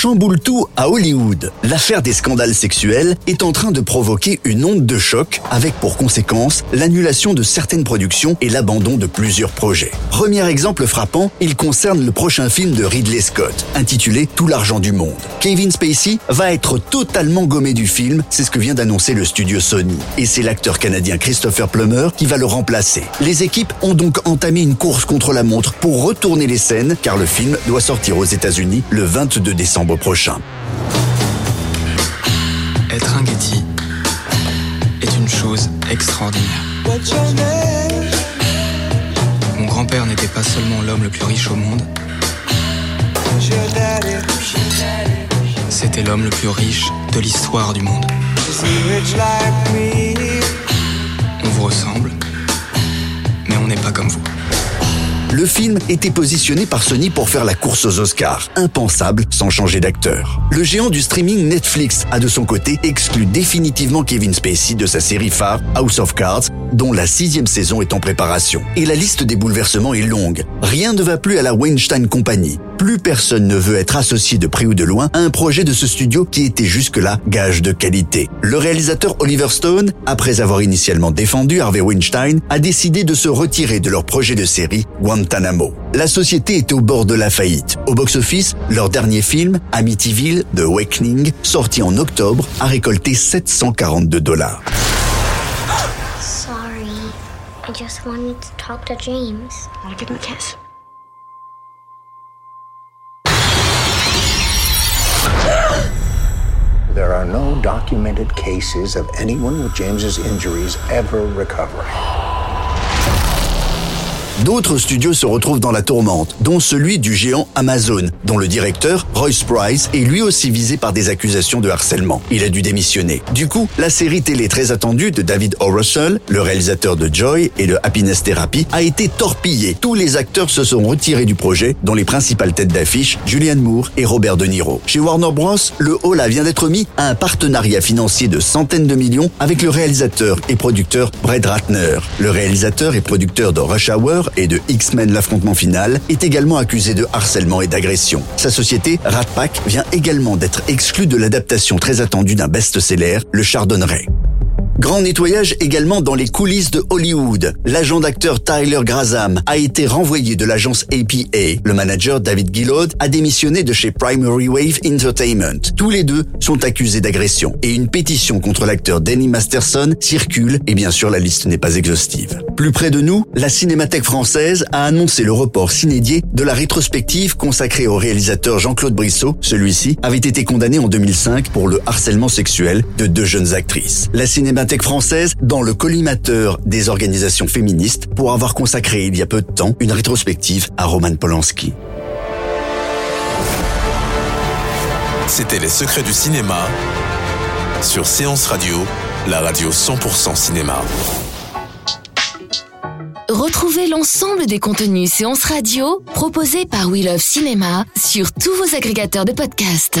Chamboule tout à Hollywood. L'affaire des scandales sexuels est en train de provoquer une onde de choc avec pour conséquence l'annulation de certaines productions et l'abandon de plusieurs projets. Premier exemple frappant, il concerne le prochain film de Ridley Scott, intitulé Tout l'argent du monde. Kevin Spacey va être totalement gommé du film, c'est ce que vient d'annoncer le studio Sony. Et c'est l'acteur canadien Christopher Plummer qui va le remplacer. Les équipes ont donc entamé une course contre la montre pour retourner les scènes, car le film doit sortir aux États-Unis le 22 décembre prochain. Être un Getty est une chose extraordinaire. Mon grand-père n'était pas seulement l'homme le plus riche au monde, c'était l'homme le plus riche de l'histoire du monde. Le film était positionné par Sony pour faire la course aux Oscars. Impensable sans changer d'acteur. Le géant du streaming Netflix a de son côté exclu définitivement Kevin Spacey de sa série phare House of Cards, dont la sixième saison est en préparation. Et la liste des bouleversements est longue. Rien ne va plus à la Weinstein Company. Plus personne ne veut être associé de près ou de loin à un projet de ce studio qui était jusque-là gage de qualité. Le réalisateur Oliver Stone, après avoir initialement défendu Harvey Weinstein, a décidé de se retirer de leur projet de série Guantanamo. La société est au bord de la faillite. Au box-office, leur dernier film, Amityville, The Awakening, sorti en octobre, a récolté 742 dollars. Sorry. I just wanted to talk to James. Want to give him a kiss? There are no documented cases of anyone with James's injuries ever recovering. D'autres studios se retrouvent dans la tourmente, dont celui du géant Amazon, dont le directeur, Royce Price, est lui aussi visé par des accusations de harcèlement. Il a dû démissionner. Du coup, la série télé très attendue de David O. Russell, le réalisateur de Joy et de Happiness Therapy, a été torpillée. Tous les acteurs se sont retirés du projet, dont les principales têtes d'affiche, Julianne Moore et Robert De Niro. Chez Warner Bros., le Hola vient d'être mis à un partenariat financier de centaines de millions avec le réalisateur et producteur Brett Ratner. Le réalisateur et producteur de Rush Hour et de X-Men l'affrontement final est également accusé de harcèlement et d'agression. Sa société, Rat Pack, vient également d'être exclue de l'adaptation très attendue d'un best-seller, Le Chardonneret. Grand nettoyage également dans les coulisses de Hollywood. L'agent d'acteur Tyler Graham a été renvoyé de l'agence APA. Le manager David Gillard a démissionné de chez Primary Wave Entertainment. Tous les deux sont accusés d'agression et une pétition contre l'acteur Danny Masterson circule et bien sûr la liste n'est pas exhaustive. Plus près de nous, la Cinémathèque française a annoncé le report s'inédié de la rétrospective consacrée au réalisateur Jean-Claude Brissot. Celui-ci avait été condamné en 2005 pour le harcèlement sexuel de deux jeunes actrices. La Cinémathèque française dans le collimateur des organisations féministes pour avoir consacré il y a peu de temps une rétrospective à Roman Polanski. C'était Les secrets du cinéma sur Séance Radio, la radio 100% cinéma. Retrouvez l'ensemble des contenus séances radio proposés par We Love Cinéma sur tous vos agrégateurs de podcasts.